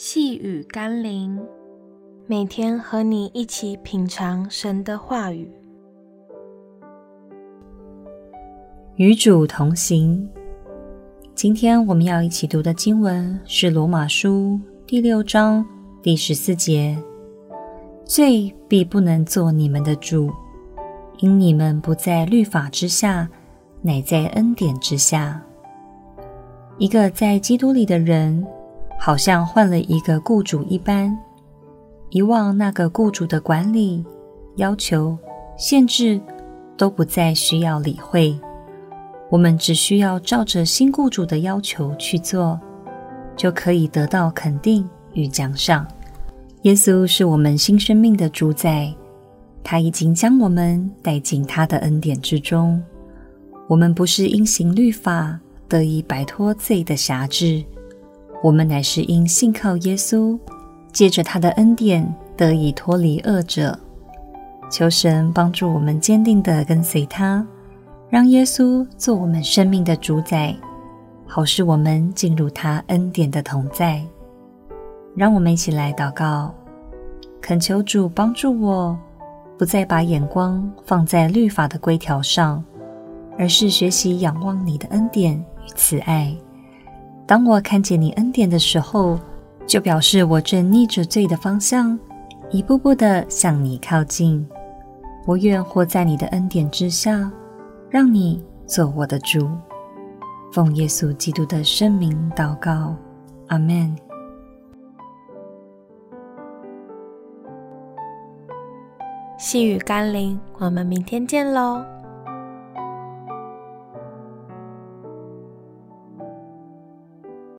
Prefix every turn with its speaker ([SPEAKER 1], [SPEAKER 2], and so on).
[SPEAKER 1] 细雨甘霖，每天和你一起品尝神的话语，
[SPEAKER 2] 与主同行。今天我们要一起读的经文是《罗马书》第六章第十四节：“罪必不能做你们的主，因你们不在律法之下，乃在恩典之下。”一个在基督里的人。好像换了一个雇主一般，遗忘那个雇主的管理、要求、限制都不再需要理会，我们只需要照着新雇主的要求去做，就可以得到肯定与奖赏。耶稣是我们新生命的主宰，他已经将我们带进他的恩典之中。我们不是因行律法得以摆脱罪的辖制。我们乃是因信靠耶稣，借着他的恩典得以脱离恶者。求神帮助我们坚定地跟随他，让耶稣做我们生命的主宰，好使我们进入他恩典的同在。让我们一起来祷告，恳求主帮助我，不再把眼光放在律法的规条上，而是学习仰望你的恩典与慈爱。当我看见你恩典的时候，就表示我正逆着罪的方向，一步步的向你靠近。我愿活在你的恩典之下，让你做我的主。奉耶稣基督的圣名祷告，阿们。
[SPEAKER 1] 细雨甘霖，我们明天见喽。